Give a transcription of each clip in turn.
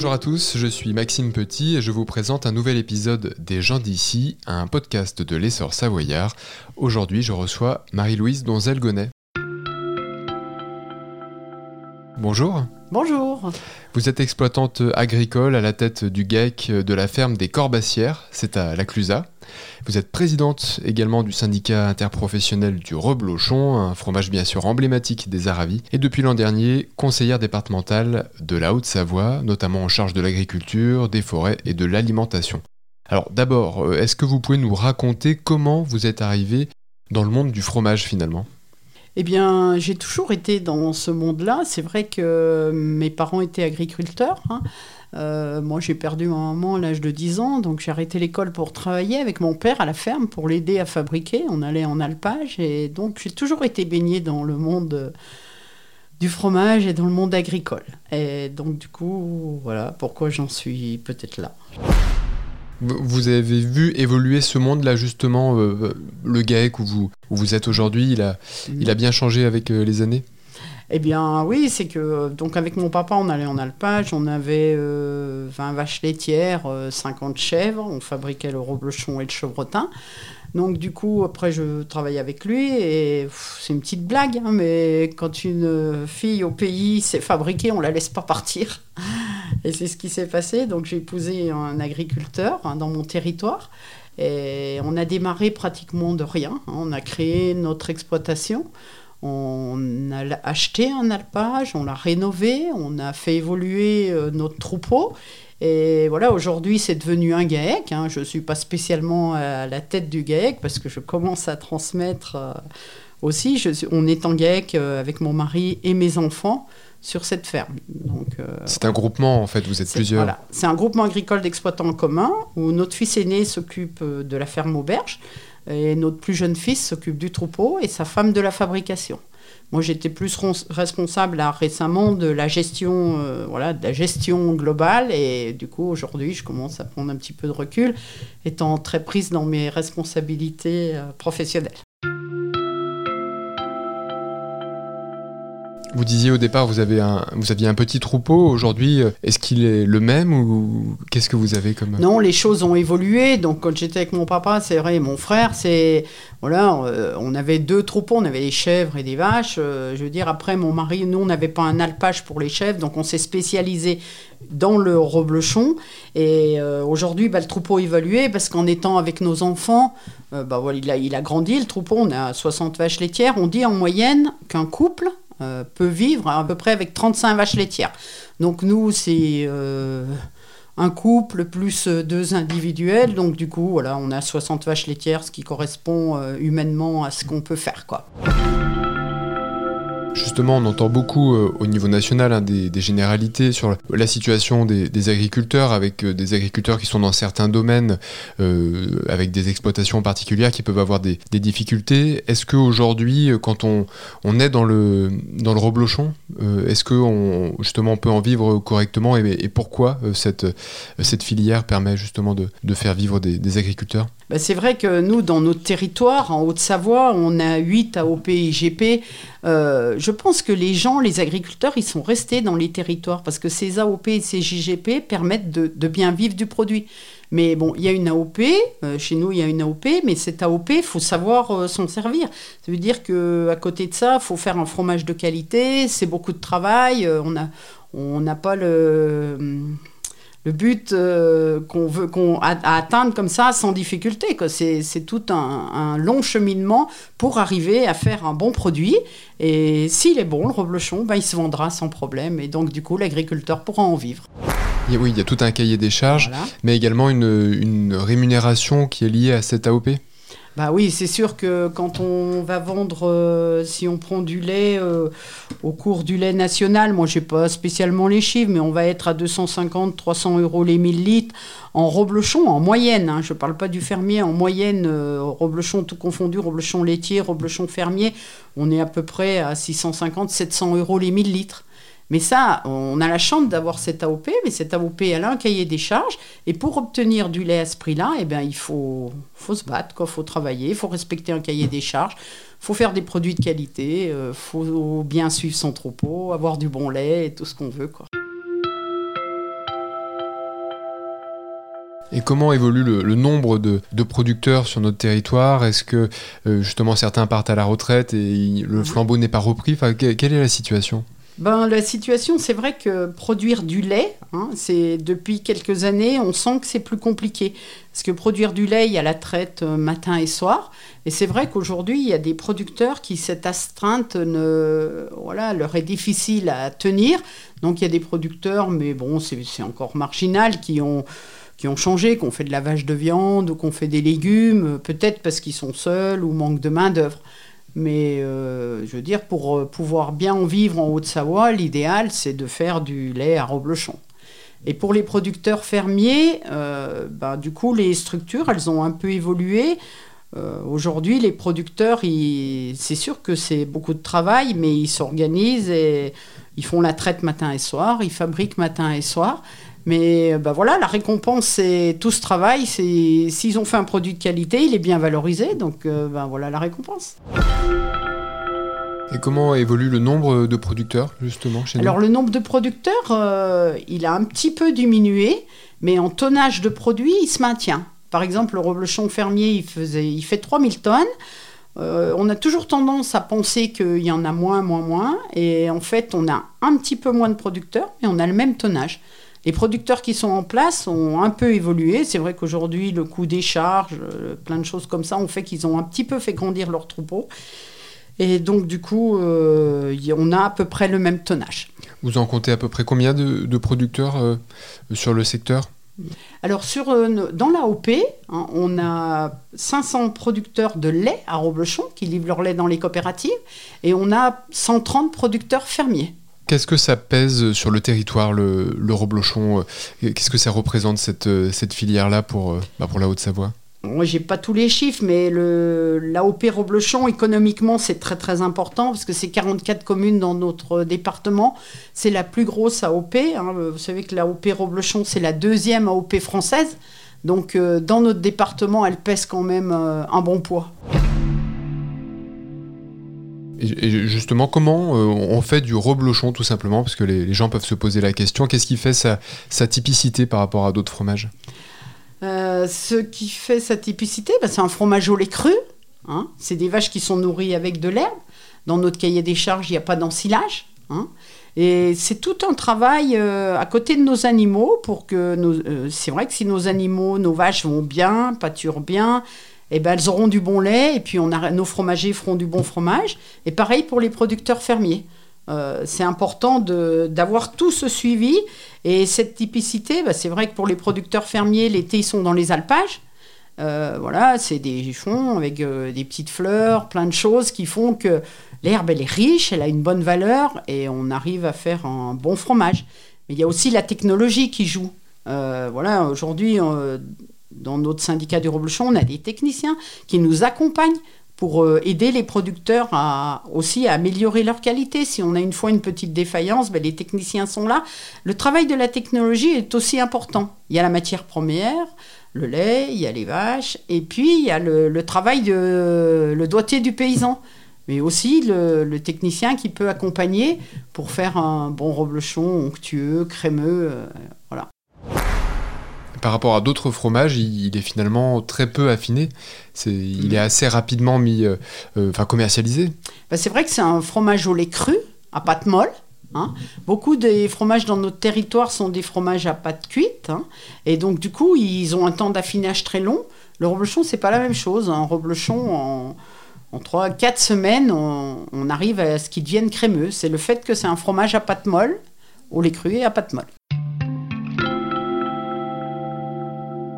Bonjour à tous, je suis Maxime Petit et je vous présente un nouvel épisode des gens d'ici, un podcast de l'essor savoyard. Aujourd'hui, je reçois Marie-Louise Donzel-Gonnet. Bonjour. Bonjour. Vous êtes exploitante agricole à la tête du GEC de la ferme des Corbassières, c'est à La Clusaz. Vous êtes présidente également du syndicat interprofessionnel du Reblochon, un fromage bien sûr emblématique des Aravis, et depuis l'an dernier, conseillère départementale de la Haute-Savoie, notamment en charge de l'agriculture, des forêts et de l'alimentation. Alors d'abord, euh, est-ce que vous pouvez nous raconter comment vous êtes arrivée dans le monde du fromage finalement? Eh bien, j'ai toujours été dans ce monde-là. C'est vrai que mes parents étaient agriculteurs. Hein. Euh, moi, j'ai perdu ma maman à l'âge de 10 ans, donc j'ai arrêté l'école pour travailler avec mon père à la ferme pour l'aider à fabriquer. On allait en alpage et donc j'ai toujours été baignée dans le monde du fromage et dans le monde agricole. Et donc, du coup, voilà pourquoi j'en suis peut-être là. Vous avez vu évoluer ce monde-là, justement, euh, le GAEC où vous, où vous êtes aujourd'hui, il a, il a bien changé avec euh, les années? Eh bien, oui, c'est que donc avec mon papa, on allait en alpage, on avait 20 euh, vaches laitières, 50 chèvres, on fabriquait le reblochon et le chevretin. Donc du coup, après, je travaillais avec lui et c'est une petite blague, hein, mais quand une fille au pays s'est fabriquée, on la laisse pas partir. Et c'est ce qui s'est passé. Donc j'ai épousé un agriculteur hein, dans mon territoire. Et on a démarré pratiquement de rien. Hein. On a créé notre exploitation. On a acheté un alpage, on l'a rénové, on a fait évoluer euh, notre troupeau. Et voilà, aujourd'hui, c'est devenu un GAEC. Hein. Je ne suis pas spécialement à la tête du GAEC parce que je commence à transmettre euh, aussi. On est en GAEC euh, avec mon mari et mes enfants sur cette ferme. Euh, c'est un groupement en fait, vous êtes plusieurs. Voilà. C'est un groupement agricole d'exploitants en commun où notre fils aîné s'occupe euh, de la ferme auberge et notre plus jeune fils s'occupe du troupeau et sa femme de la fabrication. Moi, j'étais plus responsable là, récemment de la gestion, euh, voilà, de la gestion globale, et du coup, aujourd'hui, je commence à prendre un petit peu de recul, étant très prise dans mes responsabilités professionnelles. Vous disiez au départ, vous, avez un, vous aviez un petit troupeau. Aujourd'hui, euh, est-ce qu'il est le même ou qu'est-ce que vous avez comme... Non, les choses ont évolué. Donc, quand j'étais avec mon papa, c'est vrai, mon frère, c'est... Voilà, euh, on avait deux troupeaux. On avait des chèvres et des vaches. Euh, je veux dire, après, mon mari, nous, on n'avait pas un alpage pour les chèvres. Donc, on s'est spécialisé dans le reblochon. Et aujourd'hui, bah, le troupeau a évolué parce qu'en étant avec nos enfants, bah, voilà, il, a, il a grandi, le troupeau. On a 60 vaches laitières. On dit en moyenne qu'un couple euh, peut vivre à peu près avec 35 vaches laitières. Donc nous, c'est euh, un couple plus deux individuels. Donc du coup, voilà, on a 60 vaches laitières, ce qui correspond euh, humainement à ce qu'on peut faire. quoi. Justement, on entend beaucoup euh, au niveau national hein, des, généralités sur la situation des, agriculteurs, avec euh, des agriculteurs qui sont dans certains domaines, euh, avec des exploitations particulières qui peuvent avoir des, difficultés. Est-ce qu'aujourd'hui, quand on, est dans le, dans le reblochon, est-ce que justement on peut en vivre correctement et, pourquoi cette filière permet justement de, faire vivre des, agriculteurs? Bah, c'est vrai que nous, dans notre territoire, en Haute-Savoie, on a 8 AOP IGP. Euh, je pense que les gens, les agriculteurs, ils sont restés dans les territoires parce que ces AOP et ces JGP permettent de, bien vivre du produit. Mais bon, il y a une AOP, euh, chez nous il y a une AOP, mais cette AOP, il faut savoir euh, s'en servir. Ça veut dire qu'à côté de ça, il faut faire un fromage de qualité, c'est beaucoup de travail, on n'a on pas le le but euh, qu'on veut qu'on atteindre comme ça sans difficulté. C'est tout un, long cheminement pour arriver à faire un bon produit. Et s'il est bon, le reblochon, ben, il se vendra sans problème. Et donc, du coup, l'agriculteur pourra en vivre. oui, il y a tout un cahier des charges, mais également une, une rémunération qui est liée à cette AOP bah oui, c'est sûr que quand on va vendre, euh, si on prend du lait euh, au cours du lait national, moi je n'ai pas spécialement les chiffres, mais on va être à 250, 300 euros les 1000 litres en reblochon, en moyenne. Hein, je ne parle pas du fermier, en moyenne, euh, reblochon tout confondu, reblochon laitier, reblochon fermier, on est à peu près à 650, 700 euros les 1000 litres. Mais ça, on a la chance d'avoir cette AOP, mais cette AOP, a un cahier des charges. Et pour obtenir du lait à ce prix-là, eh bien, il faut, faut se battre, il faut travailler, il faut respecter un cahier des charges, il faut faire des produits de qualité, il euh, faut bien suivre son troupeau, avoir du bon lait et tout ce qu'on veut. Quoi. Et comment évolue le, nombre de, producteurs sur notre territoire? Est-ce que euh, justement certains partent à la retraite et le flambeau n'est pas repris? Quelle est la situation? Ben, la situation, c'est vrai que produire du lait, hein, c'est depuis quelques années, on sent que c'est plus compliqué. Parce que produire du lait, il y a la traite euh, matin et soir. Et c'est vrai qu'aujourd'hui, il y a des producteurs qui, cette astreinte, ne, voilà, leur est difficile à tenir. Donc il y a des producteurs, mais bon, c'est encore marginal, qui ont qui ont changé, qu'on fait de la vache de viande ou qu'on fait des légumes, peut-être parce qu'ils sont seuls ou manquent de main-d'œuvre. Mais euh, je veux dire, pour euh, pouvoir bien en vivre en Haute-Savoie, l'idéal, c'est de faire du lait à reblochon. Et pour les producteurs fermiers, euh, bah, du coup, les structures, elles ont un peu évolué. Aujourd'hui, les producteurs, c'est sûr que c'est beaucoup de travail, mais ils s'organisent et ils font la traite matin et soir, ils fabriquent matin et soir. Mais bah voilà, la récompense, c'est tout ce travail. S'ils ont fait un produit de qualité, il est bien valorisé. Donc ben voilà la récompense. Et comment évolue le nombre de producteurs, justement, chez Alors, le nombre de producteurs, euh, il a un petit peu diminué, mais en tonnage de produits, il se maintient. Par exemple, le reblochon fermier, il, faisait, il fait 3000 tonnes. Euh, on a toujours tendance à penser qu'il y en a moins, moins, moins. Et en fait, on a un petit peu moins de producteurs, mais on a le même tonnage. Les producteurs qui sont en place ont un peu évolué. C'est vrai qu'aujourd'hui, le coût des charges, euh, plein de choses comme ça, ont fait qu'ils ont un petit peu fait grandir leur troupeau. Et donc, du coup, euh, on a à peu près le même tonnage. Vous en comptez à peu près combien de, producteurs euh, sur le secteur? Alors, sur, dans l'AOP, hein, on a 500 producteurs de lait à Roblechon qui livrent leur lait dans les coopératives et on a 130 producteurs fermiers. Qu'est-ce que ça pèse sur le territoire, le, reblochon euh, Qu'est-ce que ça représente cette, euh, filière-là pour, euh, bah, pour la Haute-Savoie? Moi, j'ai pas tous les chiffres, mais l'AOP Roblochon, économiquement, c'est très très important parce que c'est 44 communes dans notre département. C'est la plus grosse AOP. Hein. Vous savez que l'AOP Roblochon, c'est la deuxième AOP française. Donc, dans notre département, elle pèse quand même un bon poids. Et justement, comment euh, on fait du reblochon tout simplement Parce que les, gens peuvent se poser la question. Qu'est-ce qui fait sa, typicité par rapport à d'autres fromages? Euh, Ce qui fait sa typicité, bah, c'est un fromage au lait cru. Hein. c'est des vaches qui sont nourries avec de l'herbe. Dans notre cahier des charges, il n'y a pas d'ensilage. Hein. et c'est tout un travail euh, à côté de nos animaux pour que c'est vrai que si nos animaux, nos vaches vont bien, pâturent bien, eh ben, elles auront du bon lait et puis on a, nos fromagers feront du bon fromage. Et pareil pour les producteurs fermiers. Euh, c'est important d'avoir tout ce suivi. Et cette typicité, bah, c'est vrai que pour les producteurs fermiers, l'été, ils sont dans les alpages. Euh, voilà, c'est des fonds avec euh, des petites fleurs, plein de choses qui font que l'herbe, elle est riche, elle a une bonne valeur et on arrive à faire un bon fromage. Mais il y a aussi la technologie qui joue. voilà, aujourd'hui, dans notre syndicat du Reblochon, on a des techniciens qui nous accompagnent pour euh, aider les producteurs à, aussi à améliorer leur qualité. Si on a une fois une petite défaillance, ben, les techniciens sont là. Le travail de la technologie est aussi important. Il y a la matière première, le lait, il y a les vaches, et puis il y a le, travail de le doigté du paysan, mais aussi le, technicien qui peut accompagner pour faire un bon reblochon onctueux, crémeux. Euh, voilà par rapport à d'autres fromages, il, est finalement très peu affiné. il est mm. assez rapidement mis, euh, euh, enfin commercialisé. Bah, c'est vrai que c'est un fromage au lait cru, à pâte molle. Hein. Beaucoup des fromages dans notre territoire sont des fromages à pâte cuite. Hein. Et donc, du coup, ils ont un temps d'affinage très long. Le reblochon, c'est pas la même chose. Un reblochon, en, en 3-4 semaines, on, on, arrive à ce qu'il devienne crémeux. C'est le fait que c'est un fromage à pâte molle, au lait cru et à pâte molle.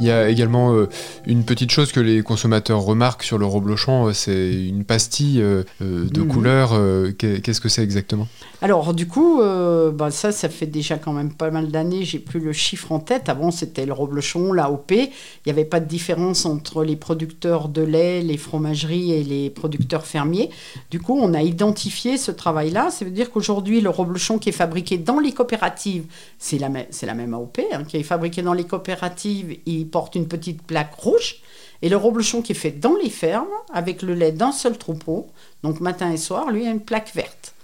Il y a également euh, une petite chose que les consommateurs remarquent sur le reblochon, euh, c'est une pastille euh, de mhm. couleur. Qu'est-ce que c'est exactement? Alors du coup, bah, ça, ça fait déjà quand même pas mal d'années, j'ai plus le chiffre en tête. Avant, c'était le reblochon, l'AOP. Il n'y avait pas de différence entre les producteurs de lait, les fromageries et les producteurs fermiers. Du coup, on a identifié ce travail-là. Ça veut dire qu'aujourd'hui, le reblochon qui est fabriqué dans les coopératives, c'est la, la, même AOP, hein, qui est fabriqué dans les coopératives, il porte une petite plaque rouge. Et le reblochon qui est fait dans les fermes, avec le lait d'un seul troupeau, donc matin et soir, lui a une plaque verte.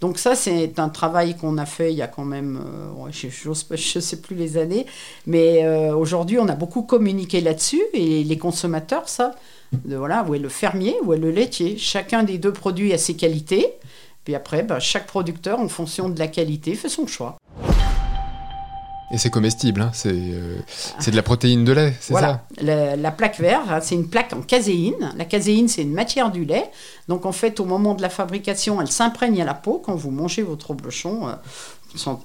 Donc ça, c'est un travail qu'on a fait il y a quand même, euh, je ne sais plus les années, mais euh, aujourd'hui, on a beaucoup communiqué là-dessus et les consommateurs, de, voilà, où est le fermier, où est le laitier. Chacun des deux produits a ses qualités. Puis après, bah, chaque producteur, en fonction de la qualité, fait son choix. Et c'est comestible, hein euh, c'est de la protéine de lait, c'est ça? La, la, plaque verte, hein, c'est une plaque en caséine. La caséine, c'est une matière du lait. Donc en fait, au moment de la fabrication, elle s'imprègne à la peau. Quand vous mangez votre blochon, euh,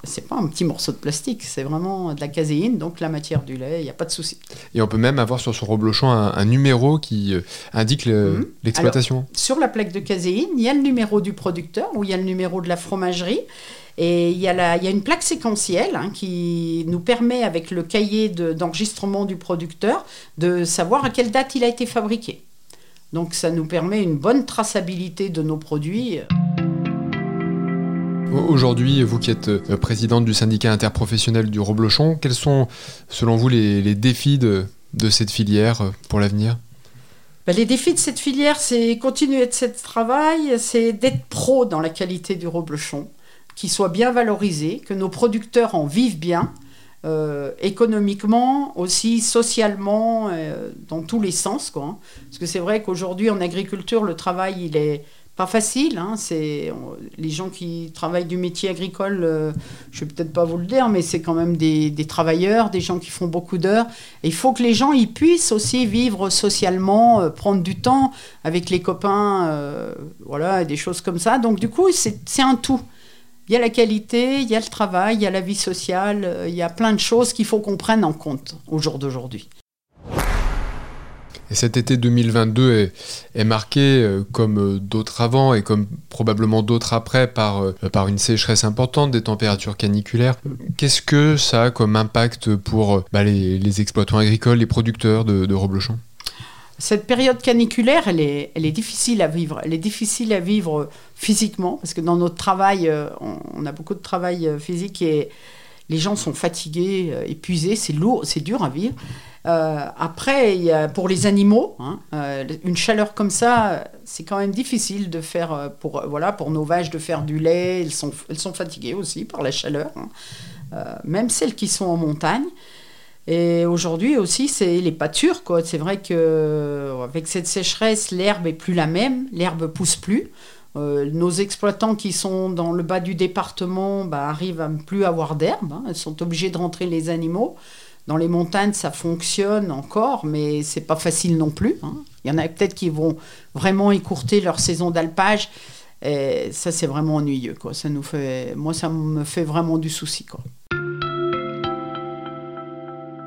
c'est pas un petit morceau de plastique, c'est vraiment de la caséine, donc la matière du lait, il n'y a pas de souci. Et on peut même avoir sur son reblochon un, numéro qui euh, indique mhm. l'exploitation. Sur la plaque de caséine, il y a le numéro du producteur ou il y a le numéro de la fromagerie. Et il y, a il y a une plaque séquentielle hein, qui nous permet, avec le cahier d'enregistrement du producteur, de savoir à quelle date il a été fabriqué. Donc ça nous permet une bonne traçabilité de nos produits. Aujourd'hui, vous qui êtes euh, présidente du syndicat interprofessionnel du Roblochon, quels sont, selon vous, les, défis de, cette filière euh, pour l'avenir? Ben, les défis de cette filière, c'est continuer de ce travail, c'est d'être pro dans la qualité du reblochon, qu'il soit bien valorisé, que nos producteurs en vivent bien, euh, économiquement, aussi socialement, dans tous les sens. Quoi, hein. Parce que c'est vrai qu'aujourd'hui, en agriculture, le travail, il est pas facile. Hein, c'est les gens qui travaillent du métier agricole. Euh, je vais peut-être pas vous le dire, mais c'est quand même des, travailleurs, des gens qui font beaucoup d'heures. il faut que les gens ils puissent aussi vivre socialement, euh, prendre du temps avec les copains, euh, voilà, des choses comme ça. Donc du coup, c'est un tout. Il y a la qualité, il y a le travail, il y a la vie sociale, il y a plein de choses qu'il faut qu'on prenne en compte au jour d'aujourd'hui. Et cet été 2022 est, marqué, euh, comme euh, d'autres avant et comme probablement d'autres après, par, euh, par une sécheresse importante, des températures caniculaires. Qu'est-ce que ça a comme impact pour bah, les, exploitants agricoles, les producteurs de, de cette période caniculaire, elle est, elle est difficile à vivre. Elle est difficile à vivre physiquement, parce que dans notre travail, on, a beaucoup de travail physique et les gens sont fatigués, épuisés, c'est lourd, c'est dur à vivre. Euh, après, pour les animaux, hein, euh, une chaleur comme ça, c'est quand même difficile de faire euh, pour voilà pour nos vaches de faire du lait. Elles sont elles sont fatiguées aussi par la chaleur, hein. même celles qui sont en montagne. Et aujourd'hui aussi, c'est les pâtures. Quoi. C'est vrai que avec cette sécheresse, l'herbe est plus la même, l'herbe pousse plus. nos exploitants qui sont dans le bas du département bah, arrivent à ne plus avoir d'herbe. Hein. Ils sont obligés de rentrer les animaux. Dans les montagnes, ça fonctionne encore, mais c'est pas facile non plus. Hein. Il y en a peut-être qui vont vraiment écourter leur saison d'alpage. Et ça, c'est vraiment ennuyeux. Quoi. Ça nous fait, moi, ça me fait vraiment du souci. Quoi.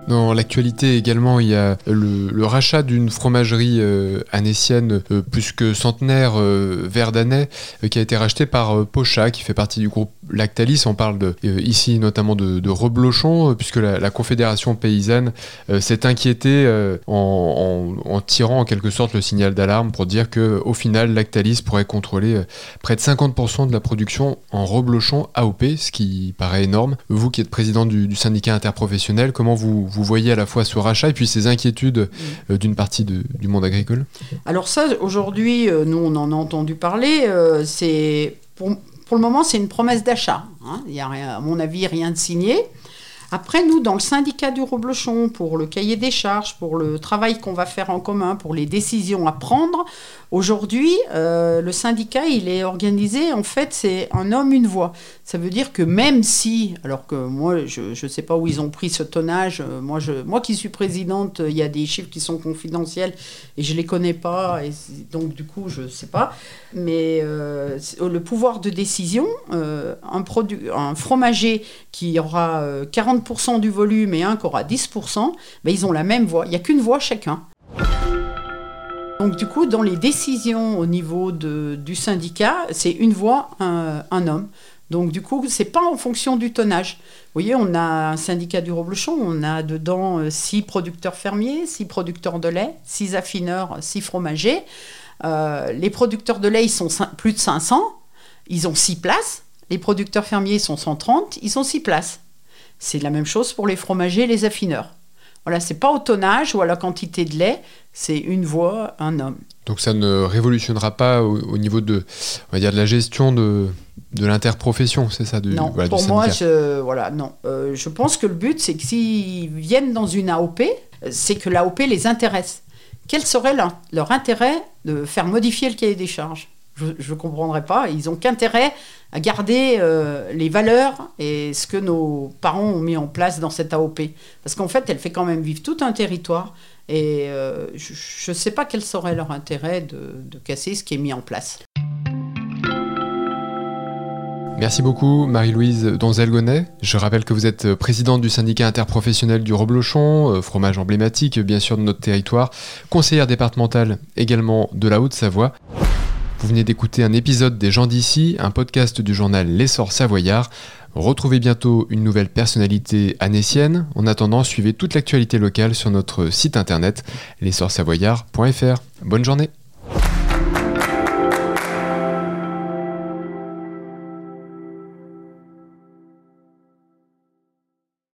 Dans l'actualité également, il y a le, rachat d'une fromagerie euh, anécienne euh, plus que centenaire, euh, Verdanais, qui a été rachetée par Pocha, qui fait partie du groupe Lactalis. On parle de, ici notamment de, Reblochon, puisque la, Confédération paysanne s'est inquiétée en, tirant en quelque sorte le signal d'alarme pour dire que au final, Lactalis pourrait contrôler près de 50% de la production en Reblochon AOP, ce qui paraît énorme. Vous qui êtes président du, syndicat interprofessionnel, comment vous vous voyez à la fois ce rachat et puis ces inquiétudes euh, d'une partie du monde agricole? Alors ça, aujourd'hui, euh, nous, on en a entendu parler. Euh, c'est pour, le moment, c'est une promesse d'achat. Hein. Il n'y a, à mon avis, rien de signé. Après, nous, dans le syndicat du Roblochon, pour le cahier des charges, pour le travail qu'on va faire en commun, pour les décisions à prendre, aujourd'hui, euh, le syndicat, il est organisé, en fait, c'est un homme, une voix. Ça veut dire que même si, alors que moi, je ne sais pas où ils ont pris ce tonnage, euh, moi, je, moi qui suis présidente, il y a des chiffres qui sont confidentiels et je ne les connais pas, et donc du coup, je ne sais pas. Mais euh, le pouvoir de décision, un, produit, un fromager qui aura 40 du volume et un qui aura 10%, ben ils ont la même voix. Il n'y a qu'une voix chacun. Donc du coup, dans les décisions au niveau de, du syndicat, c'est une voix, un, homme. Donc du coup, c'est pas en fonction du tonnage. Vous voyez, on a un syndicat du Roblochon, on a dedans euh, six producteurs fermiers, six producteurs de lait, six affineurs, six fromagers. Euh, les producteurs de lait, ils sont plus de 500, ils ont six places. Les producteurs fermiers sont 130, ils ont six places. C'est la même chose pour les fromagers et les affineurs. Voilà, c'est pas au tonnage ou à la quantité de lait, c'est une voix, un homme. Donc ça ne révolutionnera pas au, niveau de, on va dire, de la gestion de, de l'interprofession, c'est ça du, Non, voilà, du pour moi, syndicat. je, voilà, non. Euh, je pense que le but, c'est que s'ils viennent dans une AOP, c'est que l'AOP les intéresse. Quel serait leur, leur intérêt de faire modifier le cahier des charges? Je ne comprendrais pas. Ils ont qu'intérêt à garder euh, les valeurs et ce que nos parents ont mis en place dans cette AOP. Parce qu'en fait, elle fait quand même vivre tout un territoire. Et euh, je ne sais pas quel serait leur intérêt de, de casser ce qui est mis en place. Merci beaucoup Marie-Louise Donzel-Gonnet. Je rappelle que vous êtes présidente du syndicat interprofessionnel du Reblochon, euh, fromage emblématique bien sûr de notre territoire, conseillère départementale également de la Haute-Savoie. Vous venez d'écouter un épisode des gens d'ici, un podcast du journal L'essor savoyard. Retrouvez bientôt une nouvelle personnalité anécienne. En attendant, suivez toute l'actualité locale sur notre site internet l'essorsavoyard.fr. Bonne journée